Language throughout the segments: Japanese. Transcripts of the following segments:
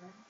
Right.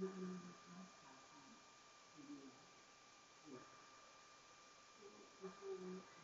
Thank you.